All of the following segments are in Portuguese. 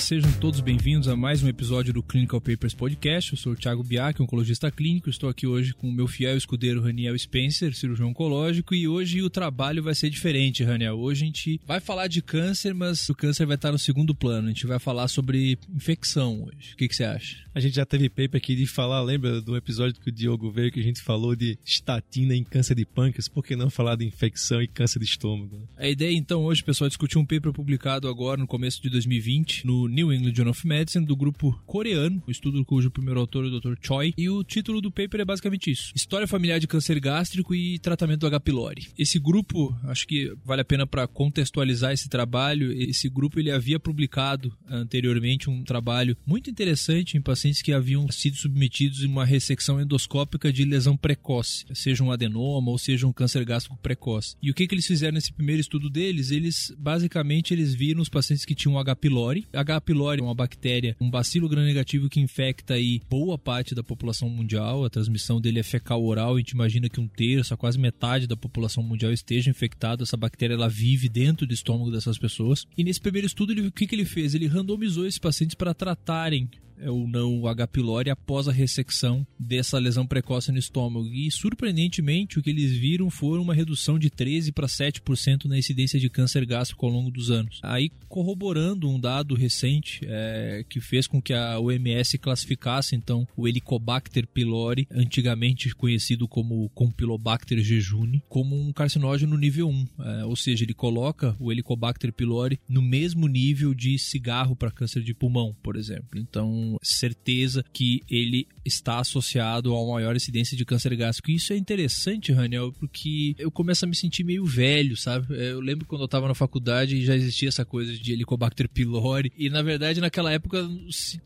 Sejam todos bem-vindos a mais um episódio do Clinical Papers Podcast. Eu sou o Thiago Biak, oncologista clínico. Estou aqui hoje com o meu fiel escudeiro Raniel Spencer, cirurgião oncológico, e hoje o trabalho vai ser diferente, Raniel. Hoje a gente vai falar de câncer, mas o câncer vai estar no segundo plano. A gente vai falar sobre infecção hoje. O que, que você acha? A gente já teve paper aqui de falar, lembra do episódio que o Diogo veio que a gente falou de estatina em câncer de pâncreas? Por que não falar de infecção e câncer de estômago? Né? A ideia então hoje, pessoal, é discutir um paper publicado agora no começo de 2020 no New England Journal of Medicine do grupo coreano, o estudo cujo primeiro autor é o Dr. Choi, e o título do paper é basicamente isso: História familiar de câncer gástrico e tratamento do H. pylori. Esse grupo, acho que vale a pena para contextualizar esse trabalho, esse grupo ele havia publicado anteriormente um trabalho muito interessante em pacientes que haviam sido submetidos a uma ressecção endoscópica de lesão precoce, seja um adenoma ou seja um câncer gástrico precoce. E o que, que eles fizeram nesse primeiro estudo deles? Eles basicamente eles viram os pacientes que tinham H. pylori. H. pylori é uma bactéria, um bacilo gram-negativo que infecta aí boa parte da população mundial. A transmissão dele é fecal oral. A gente imagina que um terço, quase metade da população mundial esteja infectada. Essa bactéria ela vive dentro do estômago dessas pessoas. E nesse primeiro estudo, ele, o que, que ele fez? Ele randomizou esses pacientes para tratarem ou não o H. pylori após a ressecção dessa lesão precoce no estômago. E surpreendentemente, o que eles viram foi uma redução de 13 para 7% na incidência de câncer gástrico ao longo dos anos. Aí, corroborando um dado recente é, que fez com que a OMS classificasse então o Helicobacter pylori, antigamente conhecido como Campylobacter jejuni, como um carcinógeno nível 1. É, ou seja, ele coloca o Helicobacter pylori no mesmo nível de cigarro para câncer de pulmão, por exemplo. Então, certeza que ele está associado a uma maior incidência de câncer gástrico. E isso é interessante, Raniel, porque eu começo a me sentir meio velho, sabe? É, eu lembro quando eu estava na faculdade e já existia essa coisa de Helicobacter pylori. E na verdade, naquela época,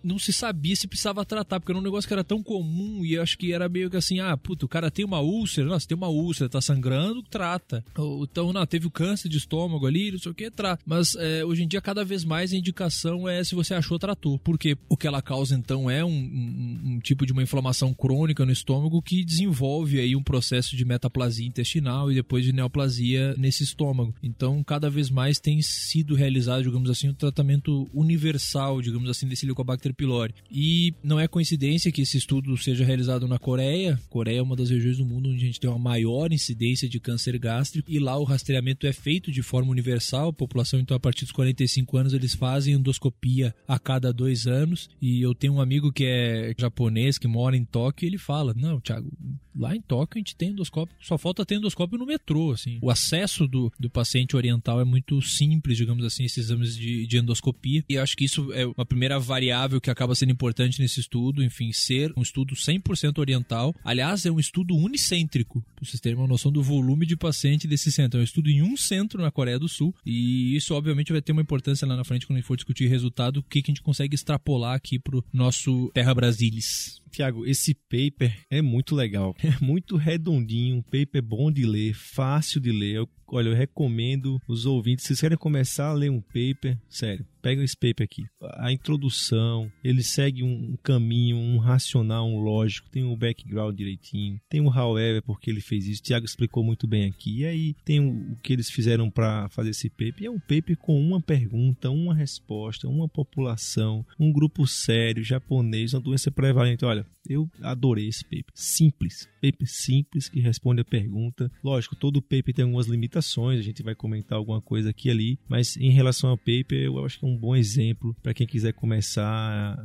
não se sabia se precisava tratar, porque era um negócio que era tão comum e eu acho que era meio que assim: ah, puto, o cara tem uma úlcera, nossa, tem uma úlcera, tá sangrando, trata. Então, não, teve o câncer de estômago ali, não sei o que, trata. Mas é, hoje em dia, cada vez mais a indicação é se você achou, tratou. Porque o que ela causa então é um, um, um, tipo de uma inflamação crônica no estômago que desenvolve aí um processo de metaplasia intestinal e depois de neoplasia nesse estômago. Então, cada vez mais tem sido realizado, digamos assim, um tratamento universal, digamos assim, desse Helicobacter pylori. E não é coincidência que esse estudo seja realizado na Coreia. Coreia é uma das regiões do mundo onde a gente tem uma maior incidência de câncer gástrico e lá o rastreamento é feito de forma universal. A população, então, a partir dos 45 anos, eles fazem endoscopia a cada dois anos e eu tenho um amigo que é japonês, que mora em Tóquio, e ele fala: Não, Thiago, lá em Tóquio a gente tem endoscópio, só falta ter endoscópio no metrô, assim. O acesso do, do paciente oriental é muito simples, digamos assim, esses exames de, de endoscopia. E acho que isso é uma primeira variável que acaba sendo importante nesse estudo, enfim, ser um estudo 100% oriental. Aliás, é um estudo unicêntrico, para vocês terem uma noção do volume de paciente desse centro. É um estudo em um centro na Coreia do Sul, e isso obviamente vai ter uma importância lá na frente quando a gente for discutir resultado, o que, que a gente consegue extrapolar aqui pro nosso Terra Brasilis. Tiago, esse paper é muito legal. É muito redondinho, um paper bom de ler, fácil de ler. Eu, olha, eu recomendo os ouvintes, se vocês querem começar a ler um paper, sério, pega esse paper aqui. A introdução, ele segue um caminho, um racional, um lógico, tem um background direitinho, tem um however porque ele fez isso. O Tiago explicou muito bem aqui. E aí tem o, o que eles fizeram para fazer esse paper. E é um paper com uma pergunta, uma resposta, uma população, um grupo sério, japonês, uma doença prevalente. Olha, eu adorei esse paper. Simples. Paper simples que responde a pergunta. Lógico, todo paper tem algumas limitações, a gente vai comentar alguma coisa aqui e ali, mas em relação ao paper, eu acho que é um bom exemplo para quem quiser começar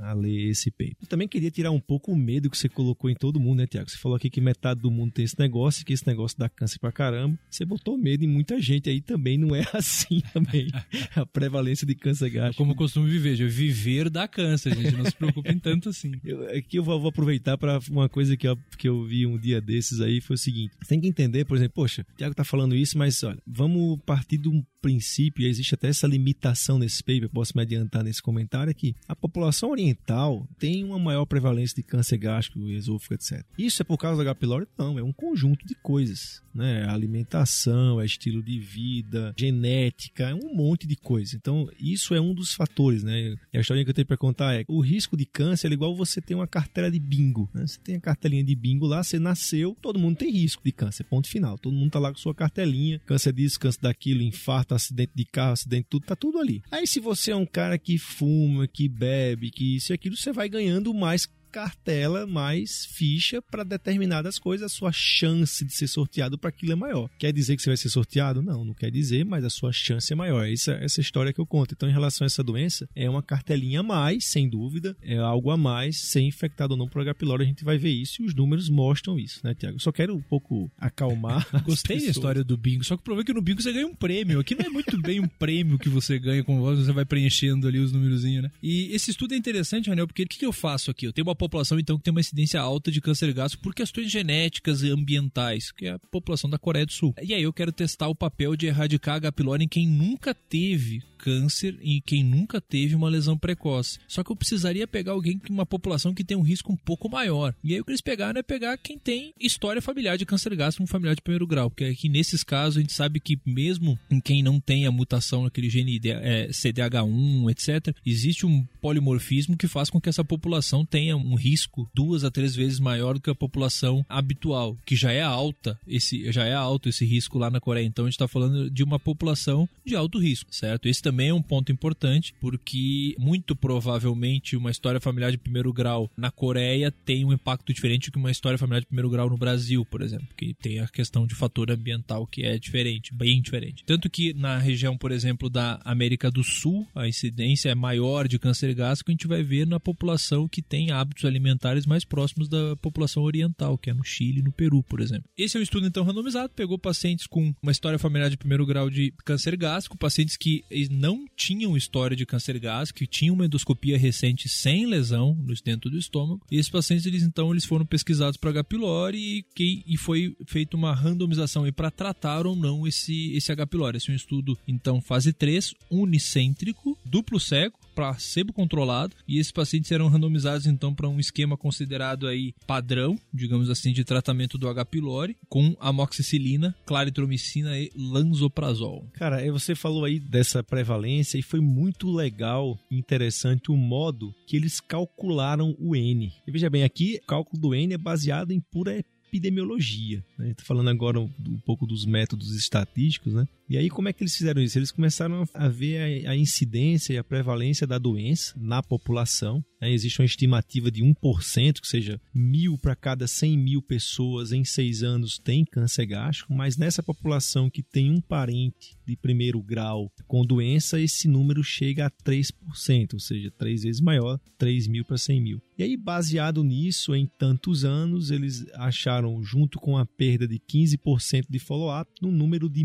a, ler esse paper. Eu também queria tirar um pouco o medo que você colocou em todo mundo, né, Tiago? Você falou aqui que metade do mundo tem esse negócio, que esse negócio dá câncer pra caramba. Você botou medo em muita gente aí também, não é assim também. a prevalência de câncer gástrico. Como eu costumo viver, viver dá câncer, gente. Não se preocupem tanto assim. Eu, aqui eu vou, vou aproveitar para uma coisa que eu, que eu vi um dia desses aí, foi o seguinte. Tem que entender, por exemplo, poxa, o Tiago tá falando isso, mas olha, vamos partir de um princípio, existe até essa limitação nesse paper, posso me adiantar nesse comentário, é que a população oriental tem uma maior prevalência de câncer gástrico, esôfago, etc. Isso é por causa da H. pylori? Não, é um conjunto de coisas, né? Alimentação, é estilo de vida, genética, é um monte de coisa. Então, isso é um dos fatores, né? E a história que eu tenho para contar é o risco de câncer é igual você ter uma cartela de bingo, né? Você tem a cartelinha de bingo lá, você nasceu, todo mundo tem risco de câncer, ponto final. Todo mundo tá lá com sua cartelinha, câncer disso, câncer daquilo, infarto, acidente de carro, acidente tudo, tá tudo ali. Aí se você é um cara que fuma, que bebe, que isso e aquilo, você vai ganhando mais cartela mais ficha para determinadas coisas, a sua chance de ser sorteado para aquilo é maior. Quer dizer que você vai ser sorteado? Não, não quer dizer, mas a sua chance é maior. Essa, essa história que eu conto. Então, em relação a essa doença, é uma cartelinha a mais, sem dúvida, é algo a mais, ser infectado ou não por H. pylori, a gente vai ver isso e os números mostram isso, né, Tiago? Só quero um pouco acalmar. Gostei da história do bingo, só que o problema é que no bingo você ganha um prêmio. Aqui não é muito bem um prêmio que você ganha com você vai preenchendo ali os númerozinhos, né? E esse estudo é interessante, Ranel, porque o que eu faço aqui? Eu tenho uma população, então, que tem uma incidência alta de câncer gástrico por questões genéticas e ambientais, que é a população da Coreia do Sul. E aí eu quero testar o papel de erradicar H. pylori em quem nunca teve câncer e quem nunca teve uma lesão precoce. Só que eu precisaria pegar alguém uma população que tem um risco um pouco maior. E aí o que eles pegaram é pegar quem tem história familiar de câncer gástrico, um familiar de primeiro grau. Porque aqui nesses casos a gente sabe que mesmo em quem não tem a mutação naquele gene é, CDH1, etc., existe um polimorfismo que faz com que essa população tenha risco duas a três vezes maior do que a população habitual, que já é alta, esse já é alto esse risco lá na Coreia. Então a gente está falando de uma população de alto risco, certo? Esse também é um ponto importante, porque muito provavelmente uma história familiar de primeiro grau na Coreia tem um impacto diferente do que uma história familiar de primeiro grau no Brasil, por exemplo, que tem a questão de fator ambiental que é diferente, bem diferente. Tanto que na região, por exemplo, da América do Sul, a incidência é maior de câncer gástrico, a gente vai ver na população que tem hábitos alimentares mais próximos da população oriental, que é no Chile e no Peru, por exemplo. Esse é um estudo então randomizado, pegou pacientes com uma história familiar de primeiro grau de câncer gástrico, pacientes que não tinham história de câncer gástrico, que tinham uma endoscopia recente sem lesão no dentro do estômago. E esses pacientes, eles então, eles foram pesquisados para H. pylori e, que, e foi feita uma randomização para tratar ou não esse, esse H. pylori. Esse é um estudo, então, fase 3, unicêntrico, duplo cego, placebo controlado e esses pacientes eram randomizados então para um esquema considerado aí padrão, digamos assim, de tratamento do H. pylori com amoxicilina, claritromicina e lanzoprazol. Cara, você falou aí dessa prevalência e foi muito legal, interessante o modo que eles calcularam o N. E veja bem, aqui o cálculo do N é baseado em pura epidemiologia. Né? Estou falando agora um, um, pouco dos métodos estatísticos, né? E aí, como é que eles fizeram isso? Eles começaram a ver a, a incidência e a prevalência da doença na população. Né? Existe uma estimativa de 1%, que seja, mil para cada 100 mil pessoas em seis anos tem câncer gástrico, mas nessa população que tem um parente de primeiro grau com doença, esse número chega a 3%, ou seja, três vezes maior, 3 mil para 100 mil. E aí, baseado nisso, em tantos anos, eles acharam, junto com a perda de 15% de follow-up, um número de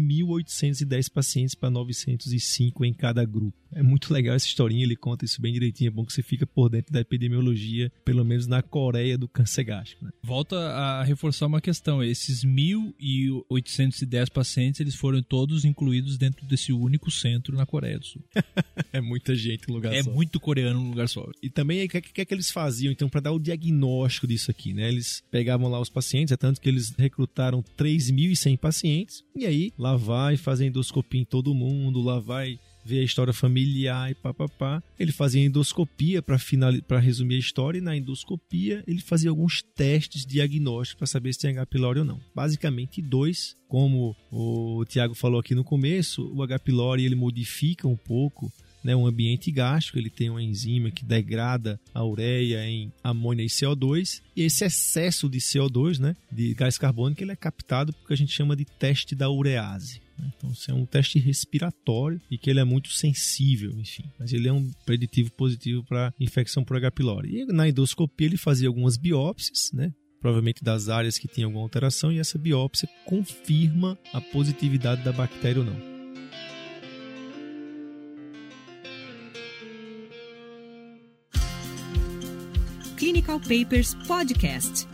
1.810 pacientes para 905 em cada grupo. É muito legal essa historinha, ele conta isso bem direitinho. É bom que você fica por dentro da epidemiologia, pelo menos na Coreia do câncer gástrico. Né? Volta a reforçar uma questão: esses 1.810 pacientes eles foram todos incluídos dentro desse único centro na Coreia do Sul. é muita gente no lugar é só. É muito coreano no lugar só. E também o que, que, é que eles faziam então para dar o diagnóstico disso aqui? Né? Eles pegavam lá os pacientes, é tanto que eles recrutaram 3.100 pacientes, e aí lá vai fazer endoscopia em todo mundo, lá vai ver a história familiar e papapá. Ele fazia endoscopia para final... resumir a história, e na endoscopia ele fazia alguns testes diagnósticos para saber se tem H. pylori ou não. Basicamente dois, como o Tiago falou aqui no começo, o H. pylori ele modifica um pouco né, um ambiente gástrico, ele tem uma enzima que degrada a ureia em amônia e CO2, e esse excesso de CO2, né, de gás carbônico, ele é captado porque a gente chama de teste da urease. Né. Então, isso é um teste respiratório e que ele é muito sensível, enfim. Mas ele é um preditivo positivo para infecção por H. pylori. E na endoscopia ele fazia algumas biópsias, né? Provavelmente das áreas que tinham alguma alteração, e essa biópsia confirma a positividade da bactéria ou não. Clinical Papers Podcast.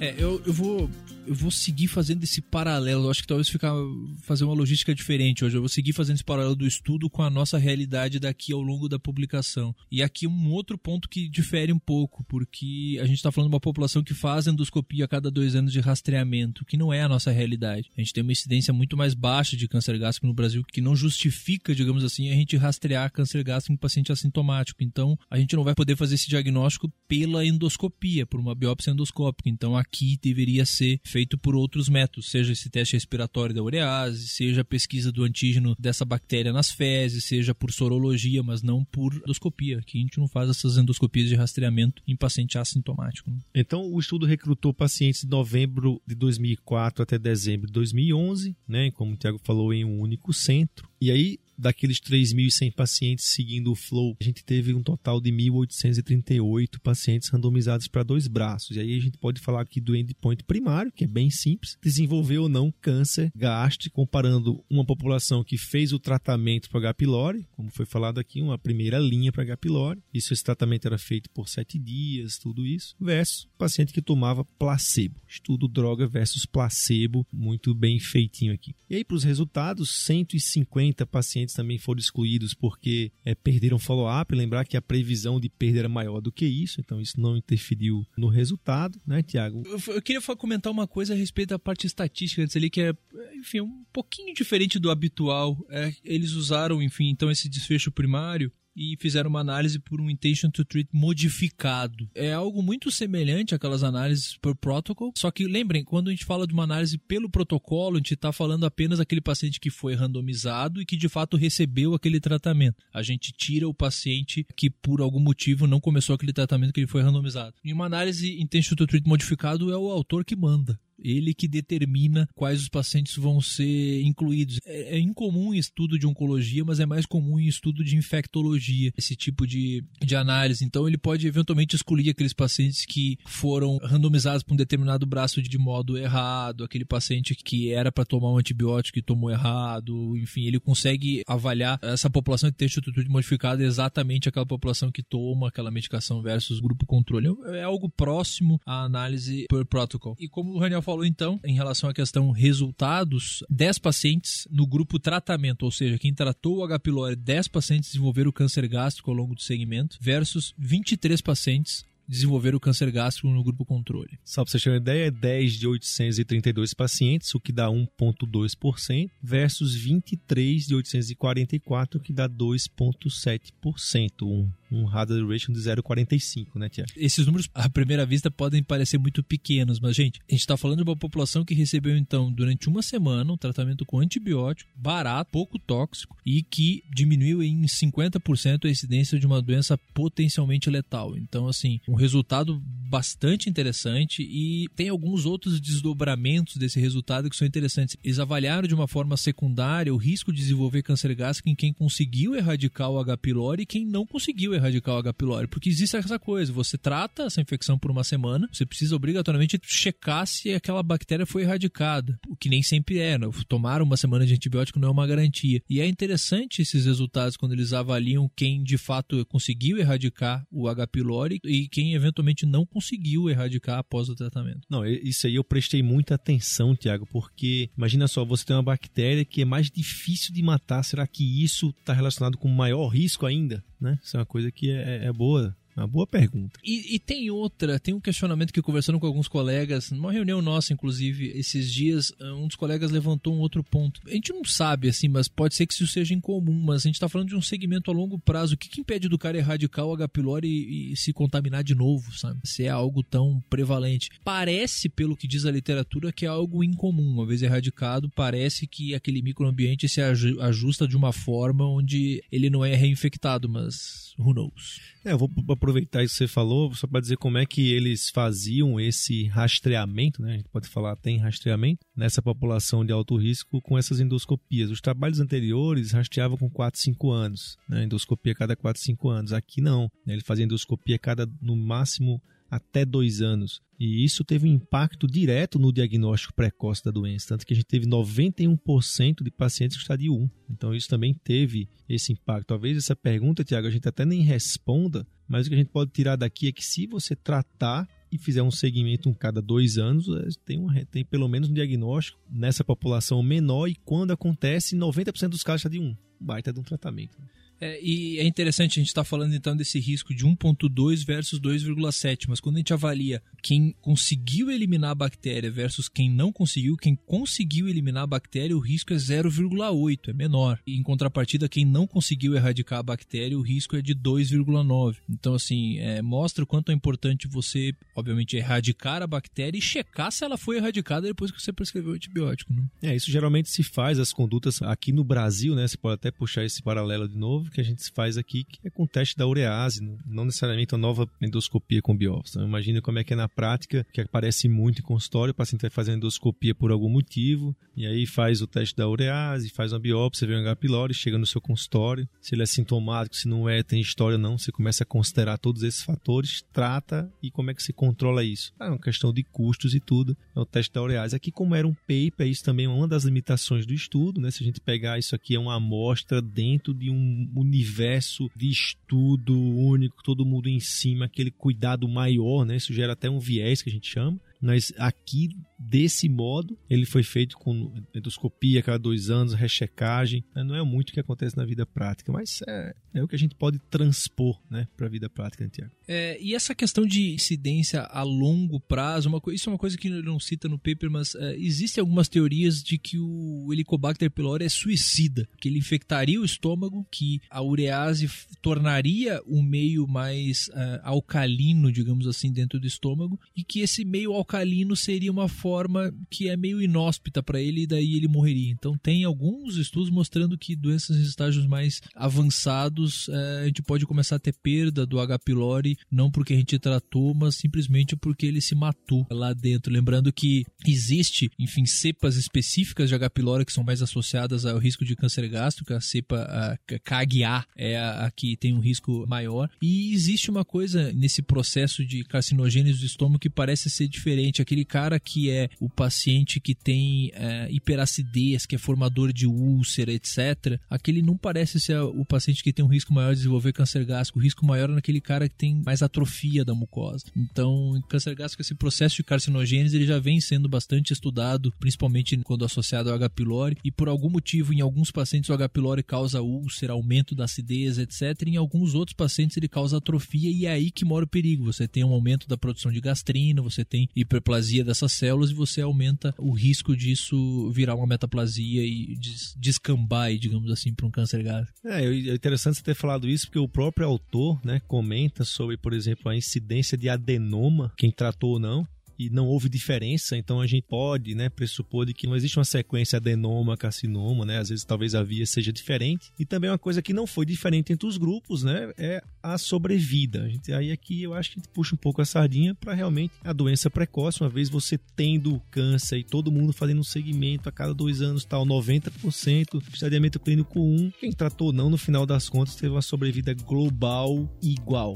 É, eu, eu vou eu vou seguir fazendo esse paralelo. Eu acho que talvez ficar fazer uma logística diferente hoje. Eu vou seguir fazendo esse paralelo do estudo com a nossa realidade daqui ao longo da publicação. E aqui um outro ponto que difere um pouco, porque a gente está falando de uma população que faz endoscopia a cada dois anos de rastreamento, que não é a nossa realidade. A gente tem uma incidência muito mais baixa de câncer gástrico no Brasil, que não justifica, digamos assim, a gente rastrear câncer gástrico em paciente assintomático. Então, a gente não vai poder fazer esse diagnóstico pela endoscopia, por uma biópsia endoscópica. Então, aqui deveria ser feito por outros métodos, seja esse teste respiratório da urease, seja a pesquisa do antígeno dessa bactéria nas fezes, seja por sorologia, mas não por endoscopia. Aqui a gente não faz essas endoscopias de rastreamento em paciente assintomático. Né? Então, o estudo recrutou pacientes de novembro de 2004 até dezembro de 2011, né, como o Tiago falou, em um único centro. E aí, daqueles 3.100 pacientes seguindo o flow, a gente teve um total de 1.838 pacientes randomizados para dois braços. E aí a gente pode falar aqui do endpoint primário, que é bem simples, desenvolveu ou não câncer gástrico, comparando uma população que fez o tratamento para H. pylori, como foi falado aqui, uma primeira linha para H. pylori. Isso, esse tratamento era feito por sete dias, tudo isso, versus paciente que tomava placebo. Estudo droga versus placebo, muito bem feitinho aqui. E aí, para os resultados, 150 pacientes pacientes também foram excluídos porque é, perderam follow-up. Lembrar que a previsão de perda era maior do que isso, então isso não interferiu no resultado, né, Tiago? Eu, eu, queria comentar uma coisa a respeito da parte estatística antes ali, que é, enfim, um pouquinho diferente do habitual. É, eles usaram, enfim, então esse desfecho primário e fizeram uma análise por um intention to treat modificado. É algo muito semelhante àquelas análises por protocol, só que lembrem, quando a gente fala de uma análise pelo protocolo, a gente está falando apenas daquele paciente que foi randomizado e que de fato recebeu aquele tratamento. A gente tira o paciente que por algum motivo não começou aquele tratamento que ele foi randomizado. Em uma análise intention to treat modificado é o autor que manda. Ele que determina quais os pacientes vão ser incluídos. É, é, incomum em estudo de oncologia, mas é mais comum em estudo de infectologia, esse tipo de, de análise. Então, ele pode eventualmente excluir aqueles pacientes que foram randomizados para um determinado braço de modo errado, aquele paciente que era para tomar um antibiótico e tomou errado. Enfim, ele consegue avaliar essa população que tem estrutura modificada exatamente aquela população que toma aquela medicação versus grupo controle. É algo próximo à análise per protocol. E como o Raniel falou então, em relação à questão resultados, 10 pacientes no grupo tratamento, ou seja, quem tratou o H. pylori, 10 pacientes desenvolveram câncer gástrico ao longo do segmento, versus 23 pacientes desenvolver o câncer gástrico no grupo controle. Só para você ter uma ideia, 10 de 832 pacientes, o que dá 1,2%, versus 23 de 844, o que dá 2,7%, um um hazard ratio de 0,45, né, Tia? Esses números, à primeira vista, podem parecer muito pequenos, mas, gente, a gente está falando de uma população que recebeu, então, durante uma semana, um tratamento com antibiótico, barato, pouco tóxico e que diminuiu em 50% a incidência de uma doença potencialmente letal. Então, assim, um resultado bastante interessante e tem alguns outros desdobramentos desse resultado que são interessantes. Eles avaliaram de uma forma secundária o risco de desenvolver câncer gástrico em quem conseguiu erradicar o H. pylori e quem não conseguiu erradicar o H. pylori, porque existe essa coisa, você trata essa infecção por uma semana, você precisa obrigatoriamente checar se aquela bactéria foi erradicada, o que nem sempre é, né? tomar uma semana de antibiótico não é uma garantia. E é interessante esses resultados quando eles avaliam quem de fato conseguiu erradicar o H. pylori e quem eventualmente não conseguiu erradicar após o tratamento. Não, isso aí eu prestei muita atenção, Tiago, porque imagina só, você tem uma bactéria que é mais difícil de matar, será que isso está relacionado com maior risco ainda? Né? Isso é uma coisa que é, é boa uma boa pergunta. E, e, tem outra, tem um questionamento que conversando com alguns colegas, numa reunião nossa, inclusive, esses dias, um dos colegas levantou um outro ponto. A gente não sabe, assim, mas pode ser que isso seja incomum, mas a gente está falando de um segmento a longo prazo. O que, que impede do cara erradicar o H. pylori e, e, se contaminar de novo, sabe? Se é algo tão prevalente. Parece, pelo que diz a literatura, que é algo incomum. Uma vez erradicado, parece que aquele microambiente se ajusta de uma forma onde ele não é reinfectado, mas who knows? É, eu vou aproveitar isso que você falou, só para dizer como é que eles faziam esse rastreamento, né? A gente pode falar tem rastreamento nessa população de alto risco com essas endoscopias. Os trabalhos anteriores rastreavam com 4, 5 anos, né? Endoscopia cada 4, 5 anos. Aqui não, né? Ele fazia endoscopia cada, no máximo, até dois anos. E isso teve um impacto direto no diagnóstico precoce da doença, tanto que a gente teve 91% de pacientes com estádio 1. Então isso também teve esse impacto. Talvez essa pergunta, Tiago, a gente até nem responda, mas o que a gente pode tirar daqui é que se você tratar e fizer um segmento cada dois anos, é, tem, um, tem pelo menos um diagnóstico nessa população menor e quando acontece, 90% dos casos já de um baita de um tratamento. É, e é interessante, a gente está falando então desse risco de 1,2 versus 2,7, mas quando a gente avalia quem conseguiu eliminar a bactéria versus quem não conseguiu, quem conseguiu eliminar a bactéria, o risco é 0,8, é menor. E em contrapartida, quem não conseguiu erradicar a bactéria, o risco é de 2,9. Então, assim, é, mostra o quanto é importante você, obviamente, erradicar a bactéria e checar se ela foi erradicada depois que você prescreveu o antibiótico. Né? É, isso geralmente se faz, as condutas aqui no Brasil, né? Você pode até puxar esse paralelo de novo que a gente faz aqui, que é com o teste da urease, não necessariamente uma nova endoscopia com biópsia. Imagina como é que é na prática, que aparece muito em consultório, o paciente vai fazer endoscopia por algum motivo, e aí faz o teste da urease, faz uma biópsia, vê um H. pylori, chega no seu consultório, se ele é sintomático, se não é, tem história ou não, você começa a considerar todos esses fatores, trata e como é que se controla isso? É uma questão de custos e tudo, é o teste da urease. Aqui, como era um paper, isso também é uma das limitações do estudo, né? Se a gente pegar isso aqui, é uma amostra dentro de um universo de estudo único, todo mundo em cima, aquele cuidado maior, né? Isso gera até um viés que a gente chama. Mas aqui, desse modo, ele foi feito com endoscopia cada dois anos, rechecagem. Né? Não é muito o que acontece na vida prática, mas é, é o que a gente pode transpor né, para a vida prática, né, Tiago? É, e essa questão de incidência a longo prazo, uma, isso é uma coisa que ele não cita no paper, mas é, existem algumas teorias de que o Helicobacter pylori é suicida, que ele infectaria o estômago, que a urease tornaria o meio mais é, alcalino, digamos assim, dentro do estômago, e que esse meio alcalino alcalino seria uma forma que é meio inóspita para ele e daí ele morreria. Então tem alguns estudos mostrando que doenças em estágios mais avançados é, a gente pode começar a ter perda do H. pylori, não porque a gente tratou, mas simplesmente porque ele se matou lá dentro. Lembrando que existe, enfim, cepas específicas de H. pylori que são mais associadas ao risco de câncer gástrico, a cepa a KGA é a, a que tem um risco maior. E existe uma coisa nesse processo de carcinogênese do estômago que parece ser diferente diferente. Aquele cara que é o paciente que tem é, hiperacidez, que é formador de úlcera, etc. Aquele não parece ser o paciente que tem um risco maior de desenvolver câncer gástrico. O risco maior é naquele cara que tem mais atrofia da mucosa. Então, câncer gástrico, esse processo de carcinogênese ele já vem sendo bastante estudado, principalmente quando associado ao H. pylori. E por algum motivo, em alguns pacientes, o H. pylori causa úlcera, aumento da acidez, etc. Em alguns outros pacientes, ele causa atrofia e é aí que mora o perigo. Você tem um aumento da produção de gastrina, você tem hiperplasia dessas células e você aumenta o risco disso virar uma metaplasia e descambar, digamos assim, para um câncer gástrico. É, é interessante você ter falado isso porque o próprio autor né, comenta sobre, por exemplo, a incidência de adenoma, quem tratou ou não, e não houve diferença, então a gente pode, né, pressupor de que não existe uma sequência adenoma, carcinoma, né? Às vezes talvez a via seja diferente. E também uma coisa que não foi diferente entre os grupos, né, é a sobrevida. A gente, aí aqui eu acho que a gente puxa um pouco a sardinha para realmente a doença precoce, uma vez você tendo câncer e todo mundo fazendo um segmento a cada dois anos, tal, 90%, estadiamento clínico 1, quem tratou não, no final das contas, teve uma sobrevida global igual.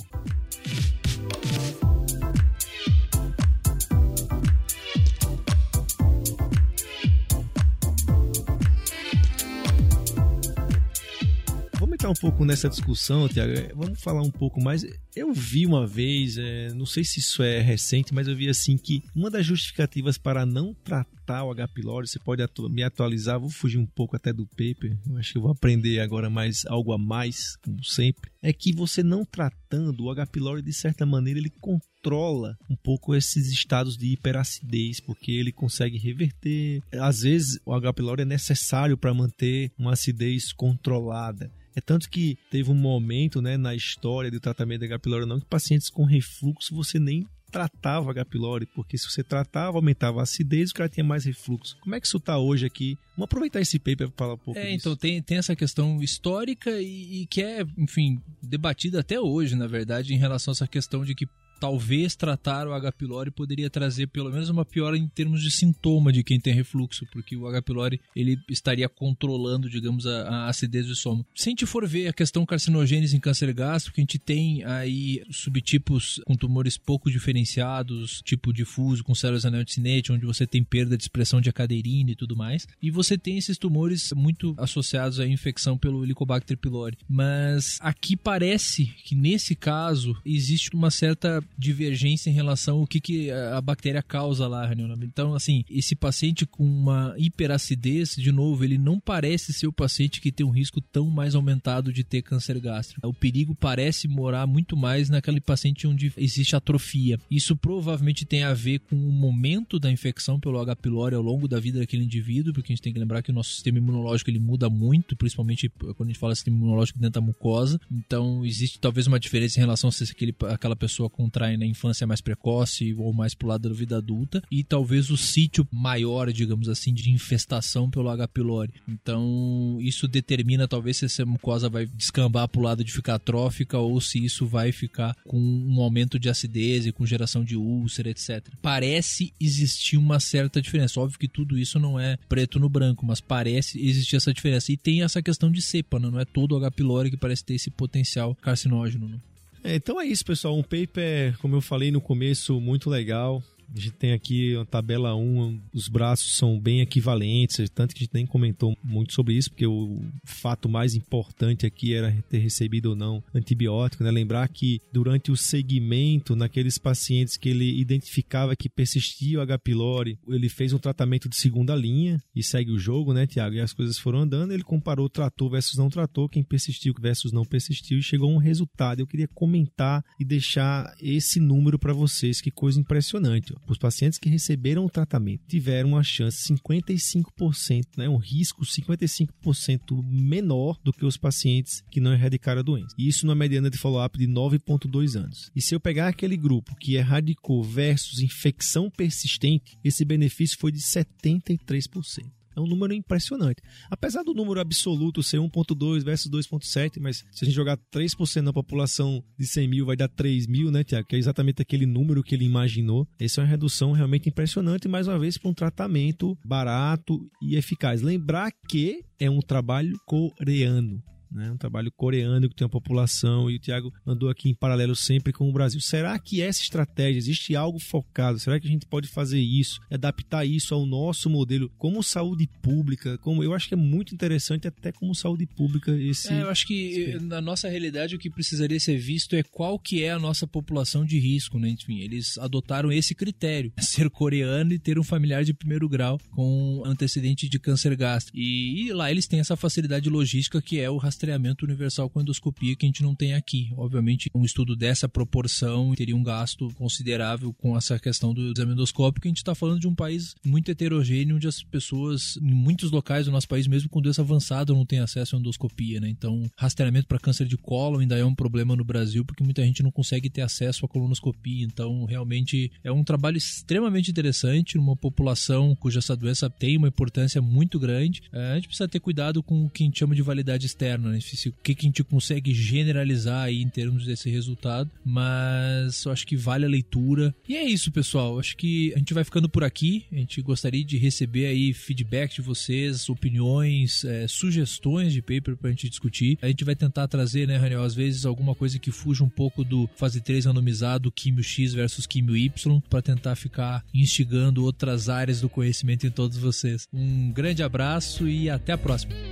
Entrar um pouco nessa discussão, Tiago, é, vamos falar um pouco mais. Eu vi uma vez, é, não sei se isso é recente, mas eu vi assim que uma das justificativas para não tratar o H. pylori, você pode atu me atualizar, vou fugir um pouco até do paper, eu acho que eu vou aprender agora mais algo a mais, como sempre, é que você não tratando o H. pylori de certa maneira ele controla um pouco esses estados de hiperacidez, porque ele consegue reverter. Às vezes o H. pylori é necessário para manter uma acidez controlada. É tanto que teve um momento né, na história do tratamento da H. pylori não que pacientes com refluxo você nem tratava H. pylori, porque se você tratava, aumentava a acidez e o cara tinha mais refluxo. Como é que isso está hoje aqui? Vamos aproveitar esse paper para falar um pouco É, disso. então tem, tem essa questão histórica e, e que é, enfim, debatida até hoje, na verdade, em relação a essa questão de que talvez tratar o H. pylori poderia trazer pelo menos uma piora em termos de sintoma de quem tem refluxo, porque o H. pylori ele estaria controlando, digamos, a, a acidez do estômago. Se a gente for ver a questão carcinogênese em câncer gástrico, a gente tem aí subtipos com tumores pouco diferenciados, tipo difuso com células anel-cinete, onde você tem perda de expressão de acaderina e tudo mais, e você tem esses tumores muito associados à infecção pelo Helicobacter pylori. Mas aqui parece que nesse caso existe uma certa divergência em relação ao que, que a bactéria causa lá, Então, assim, esse paciente com uma hiperacidez, de novo, ele não parece ser o paciente que tem um risco tão mais aumentado de ter câncer gástrico. O perigo parece morar muito mais naquele paciente onde existe atrofia. Isso provavelmente tem a ver com o momento da infecção pelo H. pylori ao longo da vida daquele indivíduo, porque a gente tem que lembrar que o nosso sistema imunológico ele muda muito, principalmente quando a gente fala sistema imunológico dentro da mucosa. Então, existe talvez uma diferença em relação a se aquele, aquela pessoa contrai na infância mais precoce ou mais pro lado da vida adulta, e talvez o sítio maior, digamos assim, de infestação pelo H. pylori. Então, isso determina talvez se essa mucosa vai descambar pro lado de ficar atrófica ou se isso vai ficar com um aumento de acidez e com geração de úlcera, etc. Parece existir uma certa diferença. Óbvio que tudo isso não é preto no branco, mas parece existir essa diferença. E tem essa questão de cepa, né? não é todo H. pylori que parece ter esse potencial carcinógeno. Né? É, então é isso, pessoal. Um paper, como eu falei no começo, muito legal. A gente tem aqui a tabela 1, os braços são bem equivalentes, tanto que a gente nem comentou muito sobre isso, porque o fato mais importante aqui era ter recebido ou não antibiótico, né? Lembrar que durante o segmento, naqueles pacientes que ele identificava que persistia o H. pylori, ele fez um tratamento de segunda linha e segue o jogo, né, Tiago? E as coisas foram andando, ele comparou tratou versus não tratou, quem persistiu versus não persistiu e chegou a um resultado. Eu queria comentar e deixar esse número para vocês, que coisa impressionante. Ó. Os pacientes que receberam o tratamento tiveram uma chance 55%, né, um risco 55% menor do que os pacientes que não erradicaram a doença. Isso numa mediana de follow-up de 9,2 anos. E se eu pegar aquele grupo que erradicou versus infecção persistente, esse benefício foi de 73%. É um número impressionante. Apesar do número absoluto ser 1.2 versus 2.7, mas se a gente jogar 3% na população de 100 mil, vai dar 3 mil, né, Tiago? Que é exatamente aquele número que ele imaginou. Essa é uma redução realmente impressionante, mais uma vez, para um tratamento barato e eficaz. Lembrar que é um trabalho coreano né? Um trabalho coreano que tem uma população e o Tiago andou aqui em paralelo sempre com o Brasil. Será que essa estratégia existe algo focado? Será que a gente pode fazer isso, adaptar isso ao nosso modelo como saúde pública? Como eu acho que é muito interessante até como saúde pública esse. É, eu acho que na nossa realidade o que precisaria ser visto é qual que é a nossa população de risco, né? Enfim, eles adotaram esse critério, ser coreano e ter um familiar de primeiro grau com antecedente de câncer gástrico. E, e lá eles têm essa facilidade logística que é o rastreamento rastreamento universal com endoscopia que a gente não tem aqui. Obviamente, um estudo dessa proporção teria um gasto considerável com essa questão do exame endoscópico. A gente está falando de um país muito heterogêneo, onde as pessoas, em muitos locais do nosso país, mesmo com doença avançada, não têm acesso à endoscopia, né? Então, rastreamento para câncer de colo ainda é um problema no Brasil, porque muita gente não consegue ter acesso à colonoscopia. Então, realmente é um trabalho extremamente interessante numa população cuja essa doença tem uma importância muito grande. É, a gente precisa ter cuidado com o que a gente chama de validade externa, né? O que, que a gente consegue generalizar aí em termos desse resultado, mas eu acho que vale a leitura. E é isso, pessoal. Acho que a gente vai ficando por aqui. A gente gostaria de receber aí feedback de vocês, opiniões, é, sugestões de paper pra gente discutir. A gente vai tentar trazer, né, Raniel, às vezes alguma coisa que fuja um pouco do fase 3 randomizado, químio X versus químio Y, para tentar ficar instigando outras áreas do conhecimento em todos vocês. Um grande abraço e até a próxima.